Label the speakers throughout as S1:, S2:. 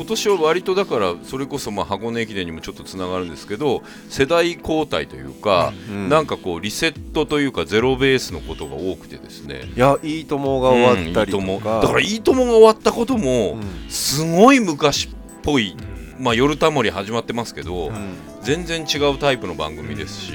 S1: 今年は割とだからそれこそまあ箱根駅伝にもちょっとつながるんですけど世代交代というか、
S2: うん
S1: なんかこうリセットというかゼロベースのことが多くてですね。
S2: いやいいともが終わったりと
S1: うんいいと
S2: か、
S1: も。だから「いいとも」が終わったことも
S2: うん。
S1: すごい昔っぽい、まあ、夜たもり始まってますけど、
S2: うん。
S1: 全然違うタイプの番組ですし、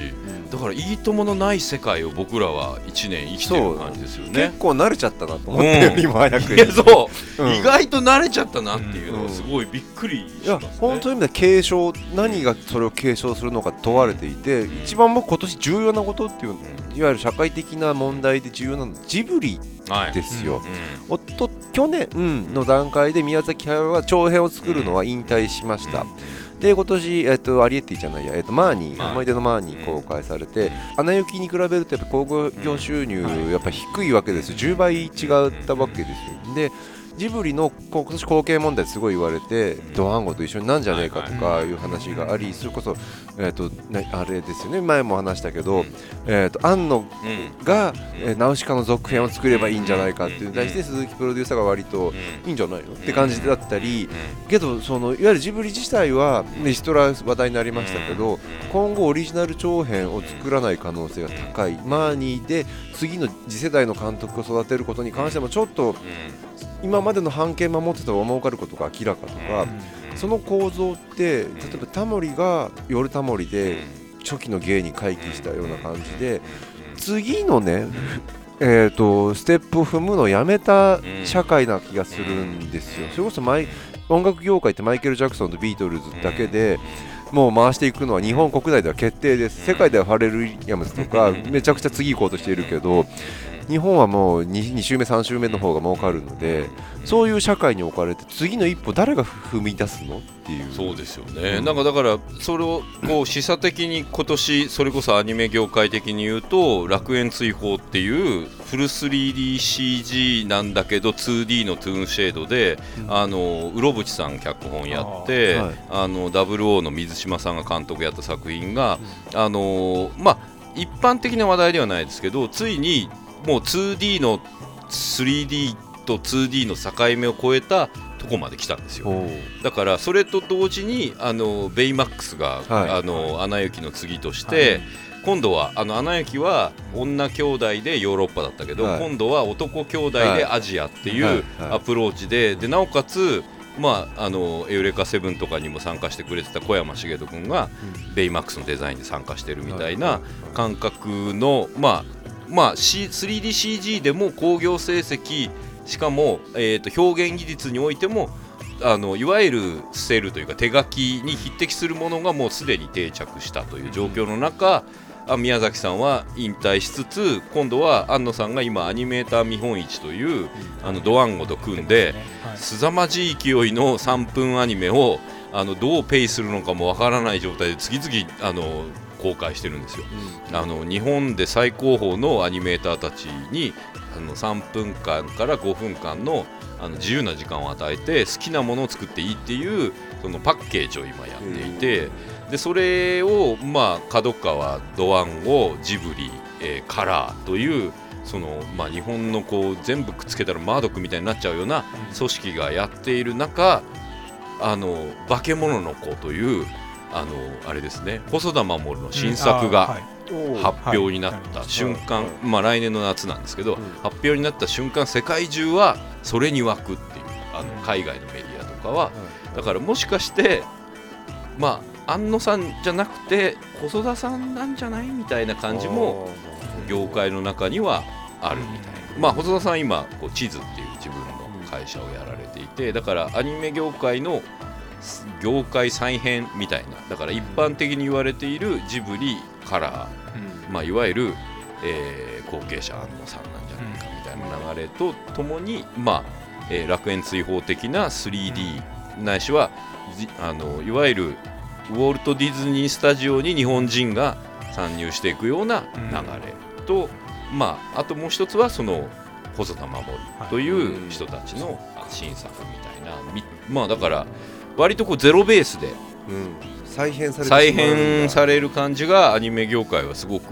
S1: だから「いいとも」のない世界を僕らは1年生きてる感じですよね。
S2: 結。構慣れちゃったなと思ってよりも早くに。
S1: いやそう、
S2: うん。
S1: 意外と慣れちゃったなっていうの
S2: うん。
S1: はすごいびっくり
S2: いや
S1: しますね。
S2: 本当に意味で継承何がそれを継承するのか問われていて一番僕今年重要なことっていういわゆる社会的な問題で重要なのはジブリ
S1: はい
S2: ですよ、
S1: う
S2: おっと去年うんの段階で宮崎駿は長編を作るのは引退しました、で今年、えっとアリエッティじゃないや、えっとマーニー、
S1: はい。
S2: 思い出のマーニー公開されて、アナ雪に比べるとやっぱ興行収入、やっぱ低いわけですよ。10倍違ったわけですよ。でジブリのこう今年後継問題すごい言われて、ドワンゴと一緒になんじゃねえかとかいう話があり、それこそ、えっとなあれですよね。前も話したけど、えっと庵野
S1: んうん。
S2: が、えーナウシカの続編を作ればいいんじゃないかっていうのに対して鈴木プロデューサーが割といいんじゃないのって感じだったりけどそのいわゆるジブリ自体はねヒトラー話題になりましたけど今後オリジナル長編を作らない可能性が高い。マーニーで次の次世代の監督を育てることに関してもちょっと今までの判権守ってたら儲かることが明らかとかその構造って例えばタモリが夜タモリで初期の芸に回帰したような感じで次のねえー、とステップを踏むのをやめた社会な気がするんですよ。それこそマイ音楽業界ってマイケル・ジャクソンとビートルズだけでもう回していくのは日本国内では決定です。世界ではファレル・ウィリアムズとか めちゃくちゃ次行こうとしているけど日本はもう 2, 2週目3週目の方が儲かるのでそういう社会に置かれて次の一歩誰が踏み出すのっていう。
S1: そうですよね、
S2: うん
S1: なんかだからそれをこう示唆的に今年それこそアニメ業界的に言うと楽園追放っていうフル 3DCG なんだけど 2D のトゥーンシェードで、あのうろぶちさん脚本やって
S2: あーはい。
S1: あの WO の水島さんが監督やった作品が、あのまあ一般的な話題ではないですけどついにもう 2D の 3D と 2D の境目を超えたとこまで来たんですよ。だからそれと同時にあのベイマックスが、
S2: はい。
S1: あのアナ雪の次として、今度はあのアナ雪は女兄弟でヨーロッパだったけど、
S2: はい。
S1: 今度は男兄弟でアジアってい
S2: はい。うはい。
S1: アプローチででなおかつまあ、あのエウレカセブンとかにも参加してくれてた小山茂人君が、ベイマックスのデザインで参加してるみたいな感覚の、まあまあ、C- 3DCG でも興行成績しかも、えー、と表現技術においてもあのいわゆるステルというか手書きに匹敵するものがもうすでに定着したという状況の中、あ宮崎さんは引退しつつ今度は庵野さんが今アニメーター見本市というあのドワンゴと組んで凄まじい勢いの3分アニメをあのどうペイするのかもわからない状態で次々あの公開してるんですよ。あの日本で最高峰のアニメーターたちにあの3分間から5分間のあの自由な時間を与えて好きなものを作っていいっていうそのパッケージを今やっていてでそれをまあ角川ドワンゴジブリ、えーカラーというそのまあ日本のこう全部くっつけたらマードックみたいになっちゃうような組織がやっている中あの化け物の子というあのあれですね。細田守の新作が、発表になった瞬間、まあ、来年の夏なんですけど、
S2: うん。
S1: 発表になった瞬間世界中はそれに沸くっていうあの海外のメディアとかは。だからもしかしてまあ安野さんじゃなくて細田さんなんじゃないみたいな感じも業界の中にはあるみたいな、まあ、細田さん今こう地図っていう自分の会社をやられていてだからアニメ業界の業界再編みたいな。だから一般的に言われているジブリカラー。まあ、いわゆる、えー後継者安野さんなんじゃないかみたいな流れとともに、まあえー楽園追放的な 3D ないしはじあのいわゆるウォルト・ディズニー・スタジオに日本人が参入していくような流れと、まあ、あともう一つはその細田守という人たちの新作みたいな、みまあだから割とこうゼロベースで
S2: うん。再編されて
S1: 再編される感じがアニメ業界はすごく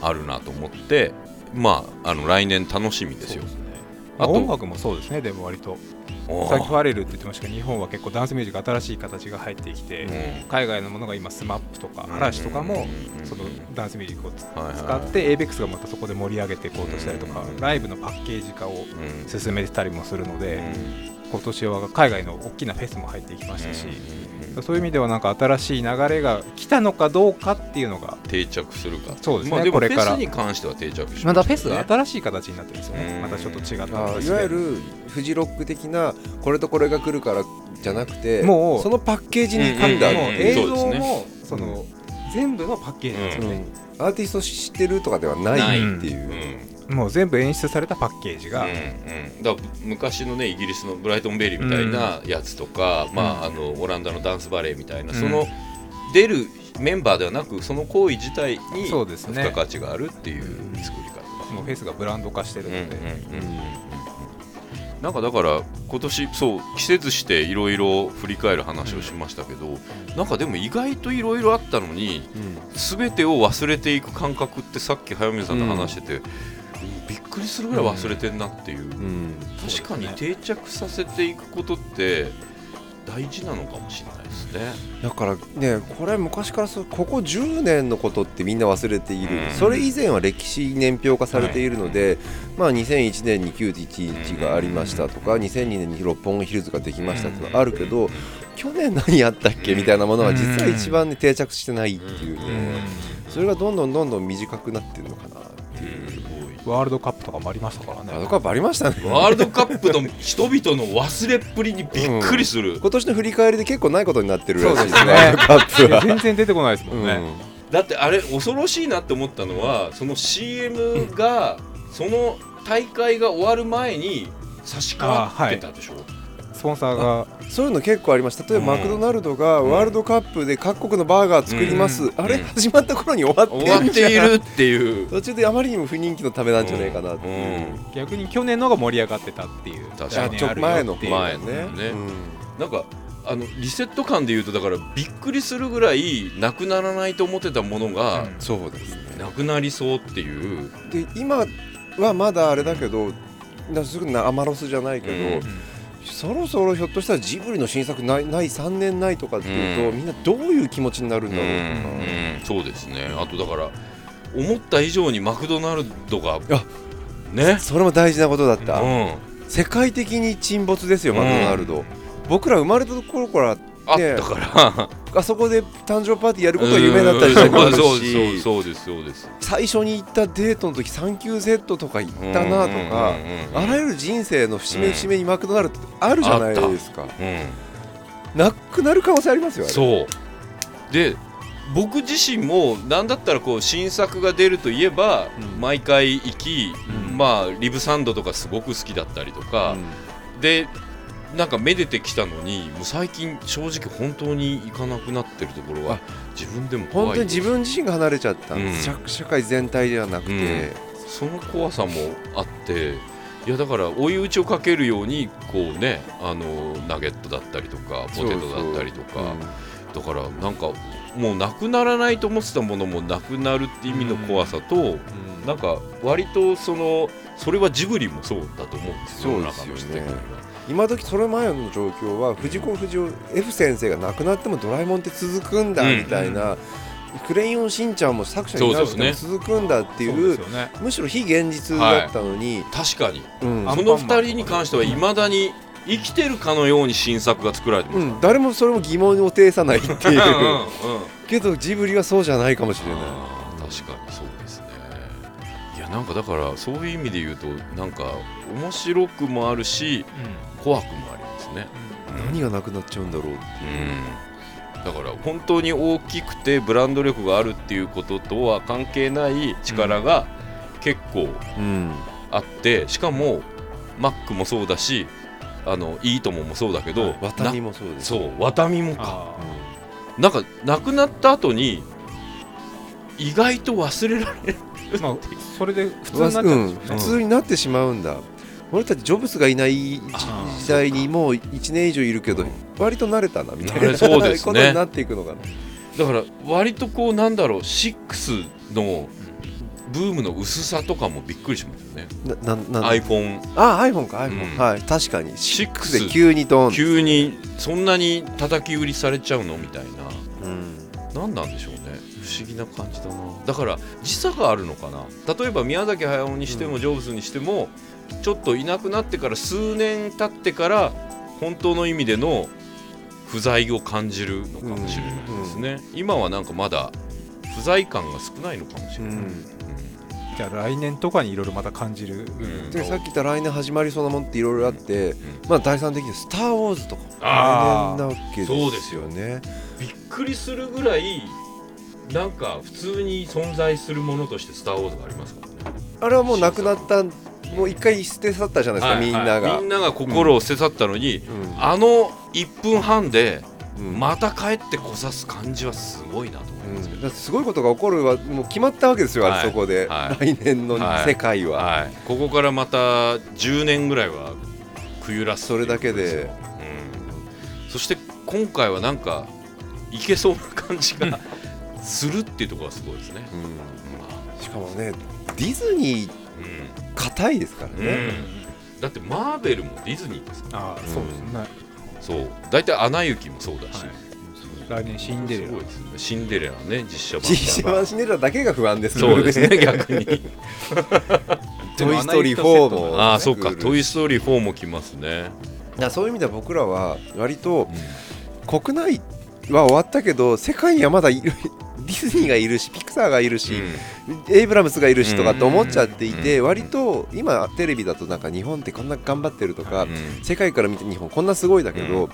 S1: あるなと思ってまああの来年楽しみですよ。あと
S3: 音楽もそうですねでも割と。さっきファレルって言ってましたけど日本は結構ダンスミュージック新しい形が入ってきて、
S1: うん。
S3: 海外のものが今スマップとか嵐とかも
S1: うん
S3: そのダンスミュージックをつ
S1: はいはい
S3: 使って AVEX がまたそこで盛り上げていこうとしたりとか
S1: うん。
S3: ライブのパッケージ化を
S1: うん。
S3: 進めてたりもするので
S1: うん
S3: 今年は海外の大きなフェスも入ってきましたし
S1: うん
S3: そういう意味ではなんか新しい流れが来たのかどうかっていうのが
S1: 定着するか。
S3: そうですね。
S1: まあ、でもフ
S3: これから。
S1: ェスに関しては定着しました
S3: またフェスが
S1: ね
S3: 新しい形になってるんですよ
S1: うん。
S3: ねまたちょっと違った
S2: いわゆるフジロック的なこれとこれが来るからじゃなくて
S3: もう
S2: そのパッケージに噛んだ、
S1: う。ん
S3: もう映像もその全部のパッケージですよね。
S2: アーティスト知ってるとかではないっていう。う、
S1: ん
S3: もう全部演出されたパッケージが。
S1: うんうん、だ昔のねイギリスのブライトンベリーみたいなやつとか、まあ、あのオランダのダンスバレエみたいな、
S3: うん。
S1: その出るメンバーではなくその行為自体に付加価値があるっていう作り方、
S3: もうフェスがブランド化してるので、
S1: うんうんうんうんなんかだから今年そう季節していろいろ振り返る話をしましたけど、なんかでも意外といろいろあったのに全てを忘れていく感覚ってさっき早水さんと話してて、びっくりするぐらい忘れてんなっていう、
S2: うん。
S1: 確かに定着させていくことって大事なのかもしれないですね。
S2: だからねこれ昔からそうここ10年のことってみんな忘れている、
S1: うん。
S2: それ以前は歴史年表化されているので、まあ、2001年に911がありましたとか、2002年に六本木ヒルズができましたっていうのはあるけど、去年何やったっけみたいなものは実は一番、ね、定着してないっていうね、それがどんどんどんどん短くなってるのかな。
S3: ワールドカップとかもありましたからね。
S2: ワールドカップありましたね。
S1: ワールドカップの人々の忘れっぷりにびっくりする、
S2: 今年の振り返りで結構ないことになってるらしい
S3: そうですね。
S2: ワールドカップは。
S3: 全然出てこないですもんね、
S1: だってあれ恐ろしいなって思ったのはその CM がその大会が終わる前に差し替わってたでしょ、
S3: スポンサーが。
S2: そういうの結構あります。例えば、
S1: うん。
S2: マクドナルドがワールドカップで各国のバーガー作ります、
S1: うん。
S2: あれ、
S1: うん。
S2: 始まった頃に終わって
S1: 終わっているっていう。
S2: 途中であまりにも不人気のためなんじゃないかなっていう、
S3: 逆に去年のが盛り上がってたっていう。
S1: 確かに。
S2: あちょ前の。
S1: 前の
S2: ね。
S1: ねなんかあのリセット感で言うとだからびっくりするぐらいなくならないと思ってたものが
S3: うん。
S2: そうですね。
S1: なくなりそうっていう、
S2: で今はまだあれだけどなすぐなアマロスじゃないけど、
S1: うん
S2: そろそろひょっとしたらジブリの新作ないない3年ないとかっていうと、
S1: うん。
S2: みんなどういう気持ちになるんだろうとか、
S1: うん。そうですね。あとだから思った以上にマクドナルドが
S2: あ
S1: ね。
S2: それも大事なことだった、
S1: うん。
S2: 世界的に沈没ですよマクドナルド、僕ら生まれた頃から
S1: あっ
S2: ね
S1: たから
S2: あそこで誕生パーティーやることが夢だったりするし
S1: そうそうですそうです。
S2: 最初に行ったデートの時サンキューセットとか行ったなとかあらゆる人生の節目節目にマクドナルドってあるじゃないですか。
S1: うん。
S2: なくなる可能性ありますよ
S1: そう。で僕自身も何だったらこう新作が出るといえば、
S2: うん。
S1: 毎回行き、
S2: うん。
S1: まあリブサンドとかすごく好きだったりとか、でなんかめでてきたのにもう最近正直本当に行かなくなってるところは
S2: あ
S1: 自分でも怖い
S2: 本当に自分自身が離れちゃった。んです、
S1: うん。
S2: 社社会全体ではなくて、
S1: その怖さもあっていやだから追い打ちをかけるようにこうねあのナゲットだったりとかポテトだったりとか。だからなんかもうなくならないと思ってたものもなくなるって意味の怖さと、なんか割とそのそれはジブリもそうだと思うんですよ世の中の人的には
S2: 今時それ前の状況は藤子不二雄 F 先生が亡くなってもドラえもんって続くんだ
S1: うん。
S2: みたいな、クレヨンしんちゃんも作者になるっても続くんだっていうむしろ非現実だったのに、
S1: 確かに。
S2: うん。
S3: あ
S1: その2人に関してはいまだに生きてるかのように新作が作られてます、
S2: うん、誰もそれも疑問を呈さないっていう。
S1: うんうん
S2: けどジブリはそうじゃないかもしれない。
S1: 確かにそうですね。いやなんかだからそういう意味で言うとなんか面白くもあるし怖くもありますね。
S2: 何がなくなっちゃうんだろうって
S1: う。ん。だから本当に大きくてブランド力があるっていうこととは関係ない力が結構
S2: うん。
S1: あってしかもマックもそうだしあのいいとももそうだけど
S2: ワタミ
S1: な
S2: もそうです
S1: そうワタミもか。
S3: あ
S1: なんか亡くなった後に意外と忘れられる
S3: ーまあそれで普通になっちゃ
S2: うん。普通になってしまうんだ俺たちジョブズがいない時代にもう1年以上いるけど割と慣れたなみたいな。
S1: そうですね。
S2: ことになっていくのかな。
S1: だから割とこうなんだろう6のブームの薄さとかもびっくりしますよね。
S2: ななな
S1: iPhone
S2: あ iPhone か iPhone、
S1: うん。
S2: はい確かに。
S1: 6
S2: 6で急にドン。
S1: 急にそんなに叩き売りされちゃうのみたいな。
S2: うん。
S1: 何なんでしょうね。不思議な感じだな。だから時差があるのかな。例えば宮崎駿にしてもジョブズにしても、ちょっといなくなってから数年経ってから本当の意味での不在を感じるのかもしれないですね、今はなんかまだ不在感が少ないのかもしれない、
S2: うん。
S3: じゃあ来年とかにいろいろまた感じる、
S1: うん。
S2: でさっき言った来年始まりそうなもんっていろいろあって、
S1: ん
S2: まあ第三的には「スター・ウォーズ」とか来年なわけですよ
S1: そうですよ
S2: ね。
S1: びっくりするぐらいなんか普通に存在するものとして「スター・ウォーズ」がありますからね。
S2: あれはもうなくなったもう一回捨て去ったじゃないですか、
S1: はい
S2: みんなが、
S1: はいみんなが心を捨て去ったのに、
S2: うん。
S1: あの1分半で
S2: うん。
S1: また帰ってこさす感じはすごいなと思いますけど、
S2: だってすごいことが起こるはもう決まったわけですよ、あ
S1: はい。
S2: れそこで、
S1: はい。
S2: 来年の
S1: はい。
S2: 世界は、
S1: はい、ここからまた10年ぐらいは冬らす
S2: それだけで。
S1: うん、そして今回はなんかいけそうな感じがするっていうところがすごいですね。
S2: うん。しかもねディズニー
S1: う
S2: 硬いですから
S1: ん
S2: ね、
S1: うん。だってマーベルもディズニーですから。
S3: ああそうですね、
S1: そう。大体「アナ雪」もそうだし、
S3: はい。来年シンデレラ。
S1: ね。シンデレラね実写版
S2: 実写版シンデレラだけが不安です
S1: そうですね逆に。
S2: トイ・ストーリー4も
S1: ああそうか「
S2: 来る。
S1: トイ・ストーリー4」も来ますね、
S2: いやそういう意味では僕らは割と国内は終わったけど世界にはまだいるディズニーがいるしピクサーがいるし、エイブラムスがいるしとかって思っちゃっていて、
S1: うん
S2: 割と今テレビだとなんか日本ってこんな頑張ってるとか、
S1: うん。
S2: 世界から見て日本こんなすごいだけど、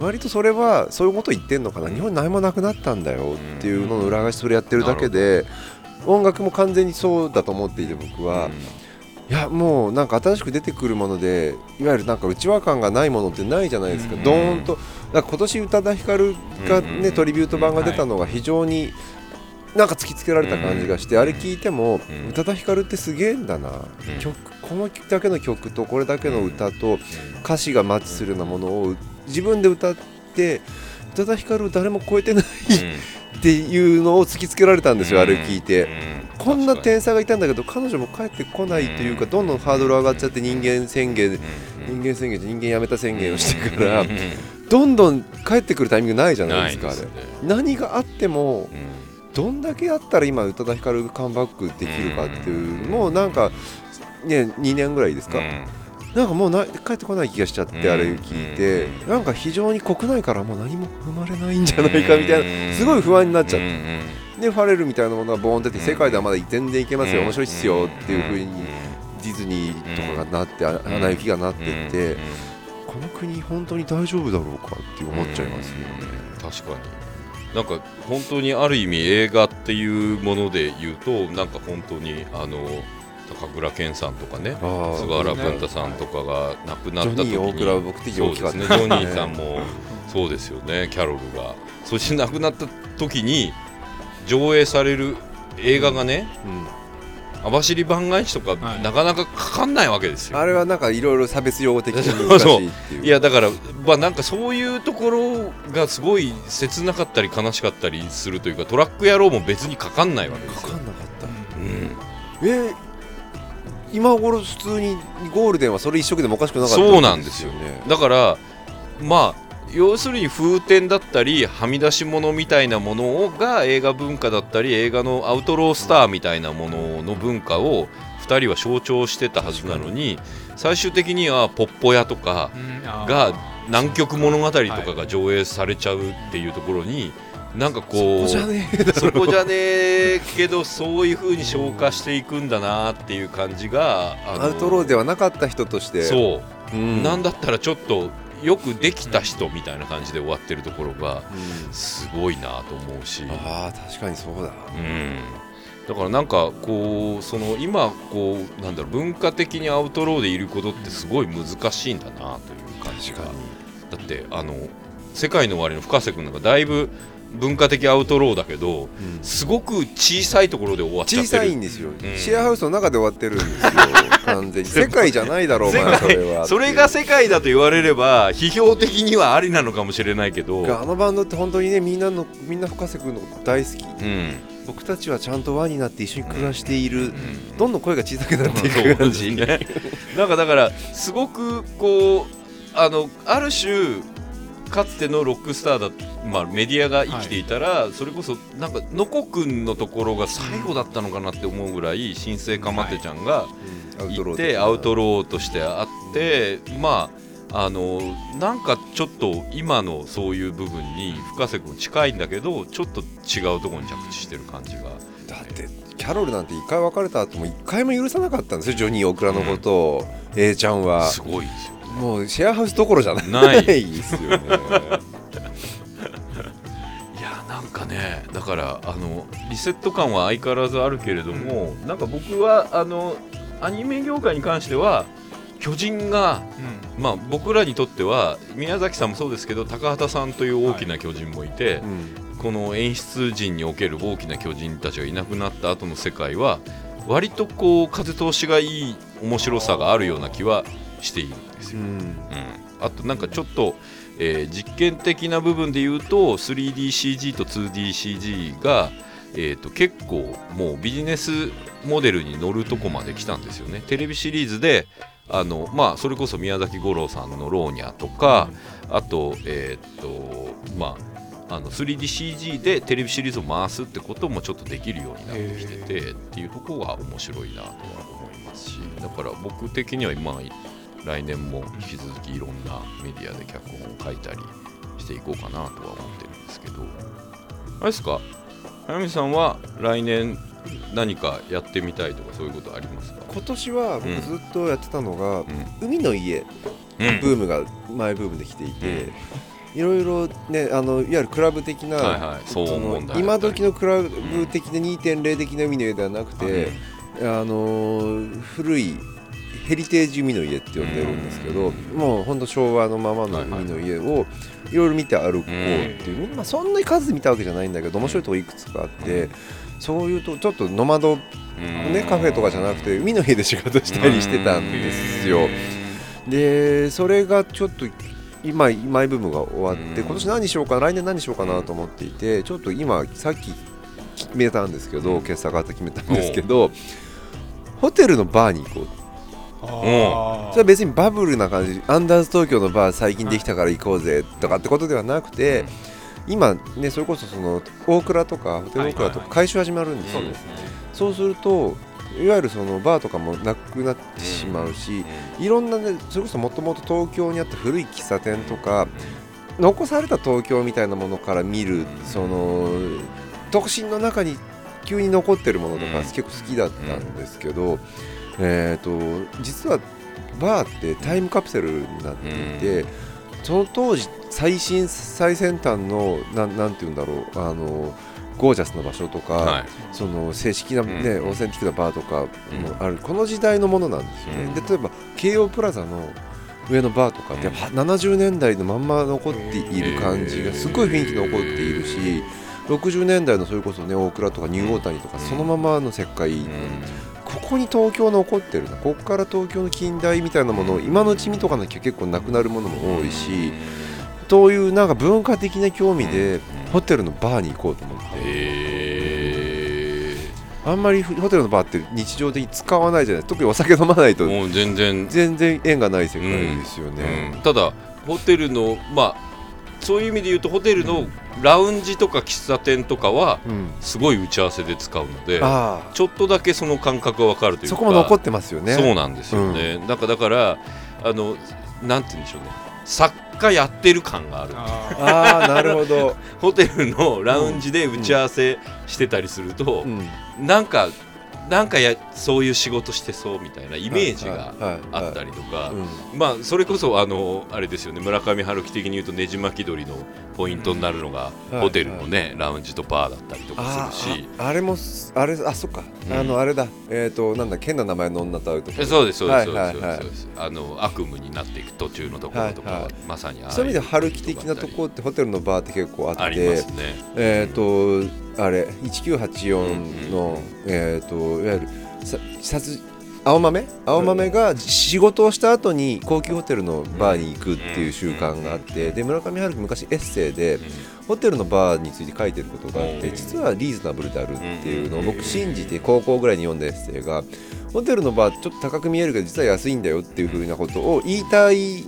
S2: 割とそれはそういうこと言ってんのかな、日本に何もなくなったんだよっていうのの裏返しそれやってるだけで、音楽も完全にそうだと思っていて僕は、いやもうなんか新しく出てくるものでいわゆるなんか内輪感がないものってないじゃないですか、
S3: うん。
S2: ドーンと。だから今年宇多田ヒカルがね、
S1: うん。
S2: トリビュート版が出たのが非常になんか突きつけられた感じがして、あれ聞いても、
S1: うん。
S2: 宇多田ヒカルってすげえんだな、
S1: うん。
S2: 曲このだけの曲とこれだけの歌と歌詞がマッチするようなものを自分で歌って宇多田ヒカルを誰も超えてないっていうのを突きつけられたんですよ、あれ聞いて。こんな天才がいたんだけど彼女も帰ってこないというか、
S1: うん。
S2: どんどんハードル上がっちゃって人間宣言、人間宣言人間やめた宣言をしてから、どんどん帰ってくるタイミングないじゃないですかあれ。何があってもどんだけあったら今宇多田ヒカルがカムバックできるかっていう、もうなんかね2年ぐらいですか、なんかもうな帰ってこない気がしちゃって、
S1: うん
S2: あれ聞いて、なんか非常に国内からもう何も生まれないんじゃないかみたいな、すごい不安になっちゃって、でファレルみたいなものがボーン出て、世界ではまだ全然いけますよ、面白いっすよっていうふうにディズニーとかがなって、あアナ雪がなってって、この国本当に大丈夫だろうかって思っちゃいますよね。
S1: 確かに。なんか本当にある意味映画っていうもので言うとなんか本当にあの高倉健さんとかね菅原文太さんとかが亡くなった時に。
S2: ジョニー
S1: さんもそうですよねキャロルが。そして亡くなった時に上映される映画がね網走番外地とか
S3: はい。
S1: なかなかかかんないわけですよ。
S2: あれはなんかいろいろ差別用語的に難しいっていう。
S1: いやだからまあなんかそういうところがすごい切なかったり悲しかったりするというかトラック野郎も別にかかんないわけですよ。
S2: かかんなかった。
S1: うん。
S2: えー今頃普通にゴールデンはそれ一色でもおかしくなかった
S1: そうなんですよ。
S2: ね。
S1: だからまあ要するに風天だったりはみ出し物みたいなものが映画文化だったり映画のアウトロースターみたいなものの文化を2人は象徴してたはずなのに最終的にはポッポ屋とかが南極物語とかが上映されちゃうっていうところになんかこう
S2: じゃねえ。
S1: そこじゃねえけどそういう風に消化していくんだなっていう感じが
S2: アウトローではなかった人として。
S1: そう。
S2: う。ん。
S1: なんだったらちょっとよくできた人みたいな感じで終わってるところが
S2: うん。
S1: すごいなと思うし、
S2: ああ確かにそうだ。
S1: うん、だからなんかこうその今こうなんだろう文化的にアウトローでいることってすごい難しいんだなという感じが。だってあの世界の終わりの深瀬君なんかだいぶ文化的アウトローだけど
S2: うん。
S1: すごく小さいところで終わっちゃってる。
S2: 小さいんですよ、
S1: ん。
S2: シェアハウスの中で終わってるんですよ 完全に。世界じゃないだろうそれは。
S1: それが世界だと言われれば批評的にはありなのかもしれないけど、
S2: あのバンドって本当にねみんなのみんな深瀬君のこと大好き。
S1: うん、
S2: 僕たちはちゃんと輪になって一緒に暮らしている、
S1: うん。
S2: どんどん声が小さくなっていく感じ、
S1: ね。なんかだからすごくこうあのある種かつてのロックスターだ、まあ、メディアが生きていたら、それこそなんかのこくんのところが最後だったのかなって思うぐらい新生かまってちゃんが
S2: うん。
S1: いて、アウトローとしてあってまああのなんかちょっと今のそういう部分に深瀬君近いんだけどちょっと違うところに着地してる感じが。
S2: だってキャロルなんて一回別れた後も一回も許さなかったんですよジョニー・オクラのことを、A ちゃんは。
S1: すごいですよ。ね。
S2: もうシェアハウスどころじゃない。
S1: ない。
S2: ですよね。
S1: いやなんかねだからあのリセット感は相変わらずあるけれども、なんか僕はあのアニメ業界に関しては巨人が、まあ、僕らにとっては宮崎さんもそうですけど高畑さんという大きな巨人もいて、
S2: うん。
S1: この演出陣における大きな巨人たちがいなくなった後の世界は割とこう風通しがいい面白さがあるような気はしている。んですよ。
S2: うん。
S1: うん、あとなんかちょっと、えー実験的な部分で言うと 3DCG と 2DCG が、えー、と結構もうビジネスモデルに乗るとこまで来たんですよね。テレビシリーズであの、まあ、それこそ宮崎五郎さんの「ローニャ」とか、あと,、えーとまあ、あの 3DCG でテレビシリーズを回すってこともちょっとできるようになってきててっていうところが面白いなとは思いますし。だから僕的には今来年も引き続きいろんなメディアで脚本を書いたりしていこうかなとは思ってるんですけどあれですか早見さんは来年何かやってみたいとかそういうことありますか？
S2: 今年は僕
S1: うん。
S2: ずっとやってたのが、
S1: うん。
S2: 海の家
S1: うん。
S2: ブームが前ブームで来ていて、いろいろねあのいわゆるクラブ的な、
S1: はいはい騒
S2: その今時のクラブ的な2.0的な海の家ではなくて、あのー古いヘリテージ海の家って呼んでるんですけど、もう本当昭和のままの海の家をいろいろ見て歩こうっていう、まあ、そんなに数見たわけじゃないんだけど面白いとこいくつかあって、そういうとちょっとノマド、ね、カフェとかじゃなくて海の家で仕事したりしてたんですよ。でそれがちょっと今マイブームが終わって、
S1: うん。
S2: 今年何しようか来年何しようかなと思っていてちょっと今さっき決めたんですけど、決算があって決めたんですけどホテルのバーに行こう
S3: あ
S2: それは別にバブルな感じアンダース東京のバー最近できたから行こうぜとかってことではなくて、今ねそれこそその大倉とかホテル大倉とか改修始まるんですよ、
S3: そうですね。
S2: そうするといわゆるそのバーとかもなくなってしまうし、いろんなねそれこそもともと東京にあった古い喫茶店とか残された東京みたいなものから見るその都心の中に急に残ってるものとか
S1: うん。
S2: 結構好きだったんですけど、えー、と実はバーってタイムカプセルになっていて、その当時最新最先端のなんなんて言うんだろうあのゴージャスな場所とか、
S1: はい。
S2: その正式な、ね
S1: うん。
S2: オーセンティックなバーとかもある、この時代のものなんですよね、
S1: うん。
S2: で例えば京王プラザの上のバーとかってやっぱ70年代のまんま残っている感じがすごい雰囲気残っているし、60年代のそれこそね大倉とかニューオータニとか
S1: うん。
S2: そのままの世界、
S1: うん
S2: ここに東京残ってるな。ここから東京の近代みたいなものを今のうち見とかなきゃ結構なくなるものも多いし、というなんか文化的な興味でホテルのバーに行こうと思って。
S1: へ
S2: あんまりホテルのバーって日常的に使わないじゃない。特にお酒飲まないと
S1: ーもう全然。
S2: 全然縁がない世界ですよね。
S1: うん。ただホテルのまあそういう意味で言うとホテルのラウンジとか喫茶店とかは
S2: うん。
S1: すごい打ち合わせで使うので
S2: あ
S1: ちょっとだけその感覚が分かると
S2: あ
S1: いうか
S2: そこも残ってますよね。
S1: そうなんですよね、なん。かだからあのなんて言うんでしょうね。作家やってる感がある。
S3: あ
S2: ああなるほど。
S1: ホテルのラウンジで打ち合わせしてたりすると、
S2: うん。
S1: なんかなんかやそういう仕事してそうみたいなイメージがあった
S2: り。
S1: りとか、
S2: うん
S1: まあそれこそあのあれですよね。村上春樹的に言うとねじ巻き鳥のポイントになるのが、
S2: はい
S1: ホテルのね、ラウンジとバーだったりとか
S2: あ
S1: するし。
S2: ああれもすあれあそっか、
S1: うん。
S2: あのあれだ。えっ、となんだ変な名前の女と会うと
S1: えそうですそうですそうです、あの悪夢になっていく途中のところとかまさに
S2: そういう意味で春樹的なところってホテルのバーって結構あって。
S1: ありますね。
S2: えっ、とあれ1984の、えっ、といわゆるさ殺青豆？青豆が仕事をした後に高級ホテルのバーに行くっていう習慣があってで村上春樹昔エッセイでホテルのバーについて書いてることがあって実はリーズナブルであるっていうのを僕信じて高校ぐらいに読んだエッセイがホテルのバーちょっと高く見えるけど実は安いんだよっていうふうなことを言いたい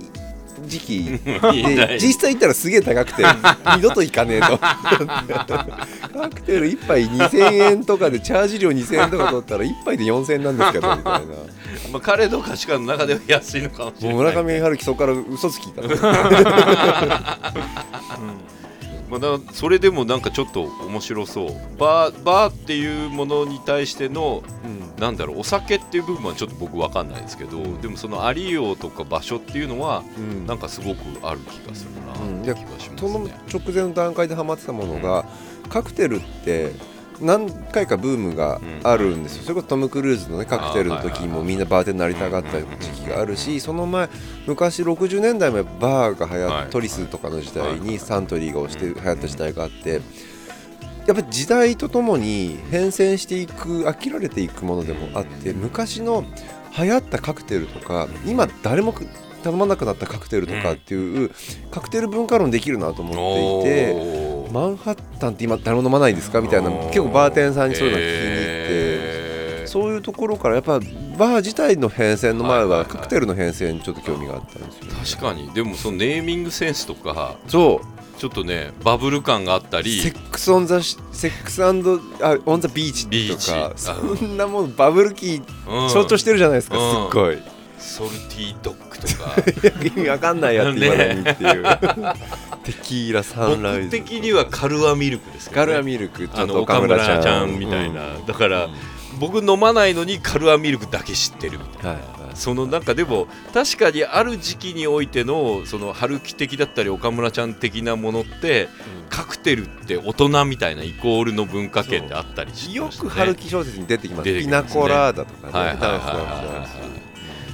S2: 時期。で実際行ったらすげえ高くて 二度と行かねえとカクテル1杯2000円とかでチャージ料2000円とか取ったら1杯で4000円なんですけどみたいな。
S1: まあ、彼の価値観の中では安いのかもしれない。
S2: もう村上春樹そこから嘘つきだ
S1: まあ、だそれでもなんかちょっと面白そう。バーバーっていうものに対してのなんだろうお酒っていう部分はちょっと僕分かんないですけど、でもそのありようとか場所っていうのは、
S2: うん。
S1: なんかすごくある気がする
S2: うん
S1: なって気がします
S2: その
S1: ね。
S2: 直前の段階でハマってたものが、カクテルって何回かブームがあるんですよ、それこそトム・クルーズの、ね、カクテルの時にもみんなバーテンになりたがった時期があるしその前昔60年代もバーが流行っ
S1: はい
S2: トリスとかの時代にサントリーが押して流行った時代があってやっぱり時代とともに変遷していく飽きられていくものでもあって昔の流行ったカクテルとか今誰も頼まなくなったカクテルとかっていうカクテル文化論できるなと思っていて。マンハッタンって今誰も飲まないんですか？みたいな結構バーテンさんにそういうの聞きに行って、
S1: へー。
S2: そういうところからやっぱバー自体の変遷の前
S1: は
S2: カクテルの変遷にちょっと興味があったんですよ、ね、
S1: 確かに。でもそのネーミングセンスとか
S2: そう。
S1: ちょっとねバブル感があったり。
S2: セックスオンザセックスあオンザビーチとか
S1: あ
S2: そんなもんバブル期
S1: うん。
S2: 象徴してるじゃないですか、
S1: うん。
S2: すっごい。
S1: ソルティードッグとか。
S2: 意味わかんないやつ今のにっていうテキーラサンライズ。
S1: 僕的にはカルアミルクですけど、ね、
S2: カルアミルクちょっと
S1: あの岡村ちゃん。みたい
S2: うん。
S1: な、だから、僕飲まないのにカルアミルクだけ知ってるみたいな、
S2: はいはい
S1: そのなんかでも確かにある時期においてのその春樹的だったり岡村ちゃん的なものって、カクテルって大人みたいなイコールの文化圏であったりしてね。
S2: く春樹小説に出てきます。
S1: きますね。
S2: コラーダとかね。
S1: はいはいはいはい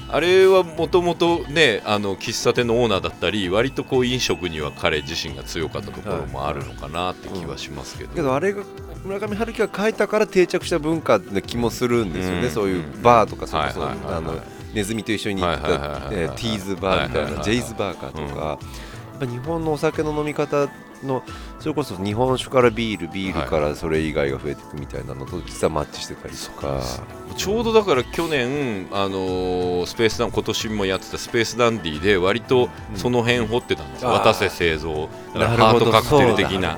S1: あれはもともとねあの喫茶店のオーナーだったり割とこう飲食には彼自身が強かったところもあるのかなって気はしますけど、
S2: けどあれが村上春樹が書いたから定着した文化な気もするんですよね、
S1: うん。
S2: そういうバーとかそネズミと一緒に行ったえーティーズバーみたいな、ジェイズバーかとか、やっぱ日本のお酒の飲み方のそれこそ日本酒からビールビールからそれ以外が増えていくみたいなのと実はマッチしてたりとか、
S1: ちょうどだから去年、あのースペースダン今年もやってたスペースダンディで割とその辺掘ってたんです。よ、
S2: あー。
S1: 渡瀬製造ハートカクテル的な。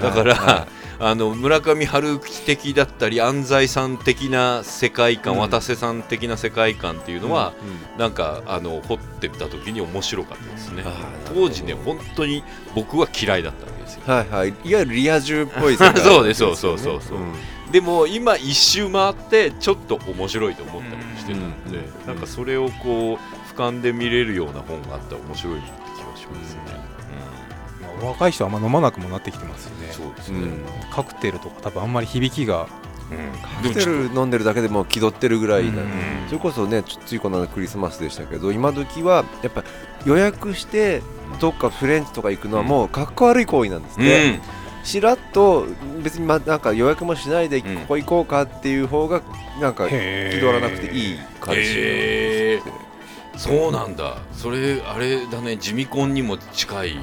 S2: だ。
S1: から、
S2: は
S1: あの村上春樹的だったり安西さん的な世界観、
S2: うん。
S1: 渡瀬さん的な世界観っていうのは、
S2: うん
S1: なんかあの掘ってた時に面白かったですね。当時ね本当に僕は嫌いだったわけですよ。
S2: はいはい、いわゆるリア充っぽい世界。
S1: そうですそうそうそうそう。
S2: うん。
S1: でも今一周回ってちょっと面白いと思ったりもしてたので、
S2: うん
S1: なんかそれをこう俯瞰で見れるような本があったら面白いなって気がしますね、
S3: まあ若い人はあんま飲まなくもなってきてますよね。
S1: うんそうですね、
S2: うん。
S3: カクテルとか多分あんまり響きが。
S1: うん。
S2: カクテル飲んでるだけでもう気取ってるぐらいな、
S3: うん。
S2: それこそねちょついこの間クリスマスでしたけど今時はやっぱ予約してどっかフレンチとか行くのはもうかっこ悪い行為なんです
S1: うん。
S2: ね、しらっと別にまなんか予約もしないで
S1: うん。
S2: ここ行こうかっていう方がなんか気取らなくていい感じ
S1: へー。そうなんだ。それあれだね。地味婚にも近い、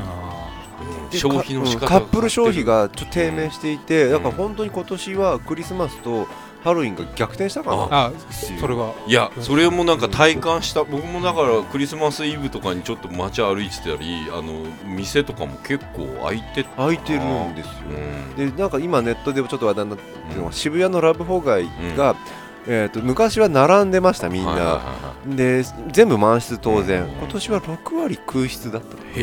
S1: 消費の仕方
S2: かうんカップル消費がちょっと低迷していて、
S1: ん。
S2: だから本当に今年はクリスマスとハロウィンが逆転したかな。
S3: ーあそれはい
S1: やそれもなんか体感した。僕もだからクリスマスイブとかにちょっと街歩いてたりあの店とかも結構開いてた
S2: 空いてるんですよ、
S1: うん。
S2: でなんか今ネットでもちょっと話題になってるのが、渋谷のラブホ街が、
S1: う
S2: えー、と昔は並んでましたみんな、
S1: はいはいはいはい。
S2: で全部満室当然、
S1: うん。
S2: 今年は6割空室だった。カ
S1: へえ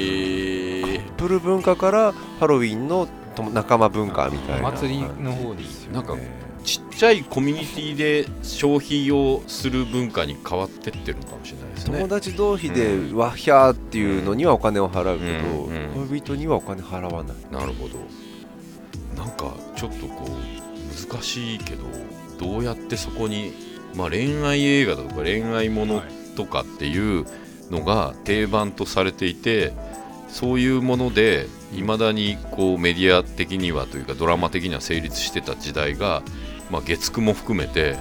S2: ップル文化からハロウィンの友仲間文化みたいな。
S3: 祭りの方に
S1: なんかちっちゃいコミュニティで消費をする文化に変わってってるのかもしれないですね。
S2: 友達同士でワッヒャーっていうのにはお金を払うけど、
S1: うん。うん。
S2: 恋人にはお金払わない。
S1: なるほど。なんかちょっとこう難しいけどどうやってそこに、まあ、恋愛映画とか恋愛ものとかっていうのが定番とされていてそういうものでいまだにこうメディア的にはというかドラマ的には成立してた時代が、まあ、月9も含めて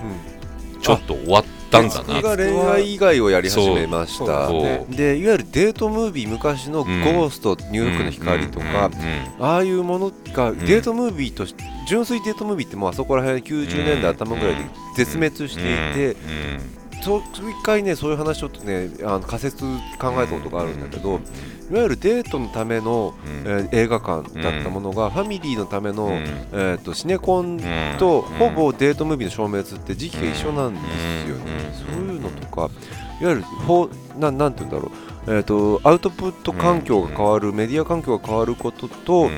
S1: ちょっと終わったんだな。
S2: 僕が恋愛以外をやり始めました。
S1: そう
S3: ね。
S2: でいわゆるデートムービー昔の「ゴースト」ニューヨークの光」とかああいうものがデートムービーとして純粋デートムービーってもうあそこら辺90年代頭ぐらいで絶滅していてそう一回ねそういう話ちょっとねあの仮説考えたことがあるんだけどいわゆるデートのための、えー映画館だったものがファミリーのための、えー、とシネコンとほぼデートムービーの消滅って時期が一緒なんですよね。そういうのとかいわゆるほうななんて言うんだろう、えー、とアウトプット環境が変わる、メディア環境が変わることと,、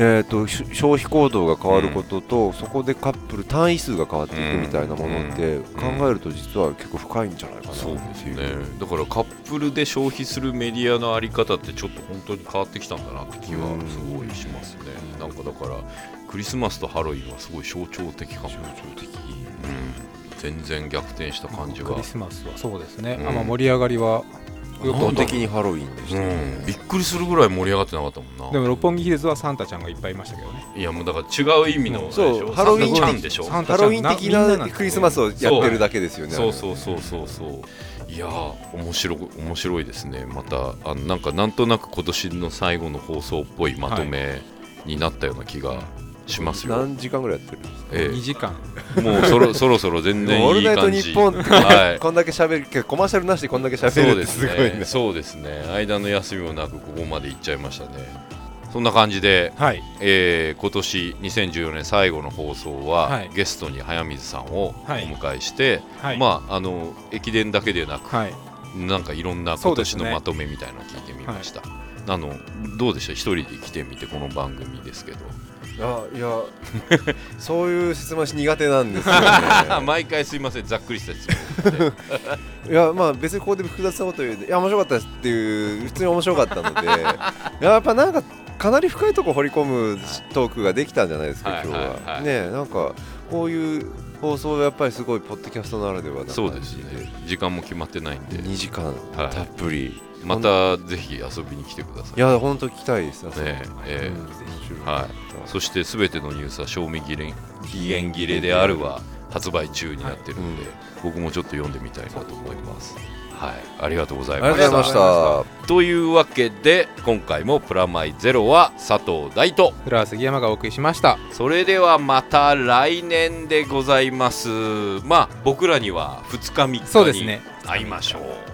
S2: えー、とし消費行動が変わることと、そこでカップル単位数が変わっていくみたいなものって考えると実は結構深いんじゃないかな
S1: そうです。ね。だからカップルで消費するメディアのあり方ってちょっと本当に変わってきたんだなって気は
S2: うん。
S1: すごいしますね。なんかだからクリスマスとハロウィンはすごい象徴的かも。
S2: 象徴的。
S1: うん。全然逆転した感じが
S3: クリスマスはそうですね、
S1: うん。
S3: あまあ、盛り上がりは
S2: 基本的にハロウィンでした
S1: う
S2: ね
S1: ん、びっくりするぐらい盛り上がってなかったもんな。
S3: でも六本木ヒルズはサンタちゃんがいっぱいいましたけどね。
S1: いやもうだから違う意味のあれでしょ？
S2: そうハロウィン
S1: ちゃんでしょ？
S2: ハロウィン的
S3: な
S2: クリスマスをやってるだけですよね。
S1: そうそうそうそうそう。いやー面白い面白いですね。またあのなんかなんとなく今年の最後の放送っぽいまとめになったような気がしますよ、
S2: 何時間ぐらいやってる？んですか
S1: え。
S3: 2時間。
S1: えもうそろ そろそろ全然
S2: オールナイト
S1: いい感じ
S2: ニッポン。って
S1: はい。
S2: こんだけ喋る。けどコマーシャルなしでこんだけ喋るって
S1: です
S2: すごいね。
S1: ねそうですね。間の休みもなくここまで行っちゃいましたね。そんな感じで、
S3: はい。
S1: えー今年2014年最後の放送は、
S3: はい。
S1: ゲストに早水さんをお
S3: はい。
S1: 迎えして、
S3: はい。
S1: まああの駅伝だけでなく、
S3: はい。
S1: なんかいろんな今年のまとめみたいなのを聞いてみました、あのどうでした？一人で来てみてこの番組ですけど
S2: あいや そういう説明し苦手なんですよね。
S1: 毎回すいませんざっくりした質問。
S2: いやまあ別にここで複雑なこと言ういや面白かったですっていう普通に面白かったのでやっぱなんかかなり深いところ掘り込むトークができたんじゃないですか、
S1: はい
S2: 今日は。
S1: はいは。い
S2: ねなんかこういう放送はやっぱりすごいポッドキャストならではな
S1: そうですね。時間も決まってないんで。
S2: 2時間
S1: はい。
S2: たっぷり、
S1: またぜひ遊びに来てください。
S2: いや本当聞きたいですね
S1: ねええ
S2: うん面白い。
S1: はいそしてすべてのニュースは賞味期限期限切れであるは発売中になってるんで、僕もちょっと読んでみたいなと思います。はい。ありがとうござい
S2: あり
S1: まし
S2: がとうございました。
S1: たというわけで今回もプラマイゼロは佐藤大と。
S3: フラー杉山がお送りしました。
S1: それではまた来年でございます。まあ僕らには2日3日に
S3: そうですね。
S1: 会いましょう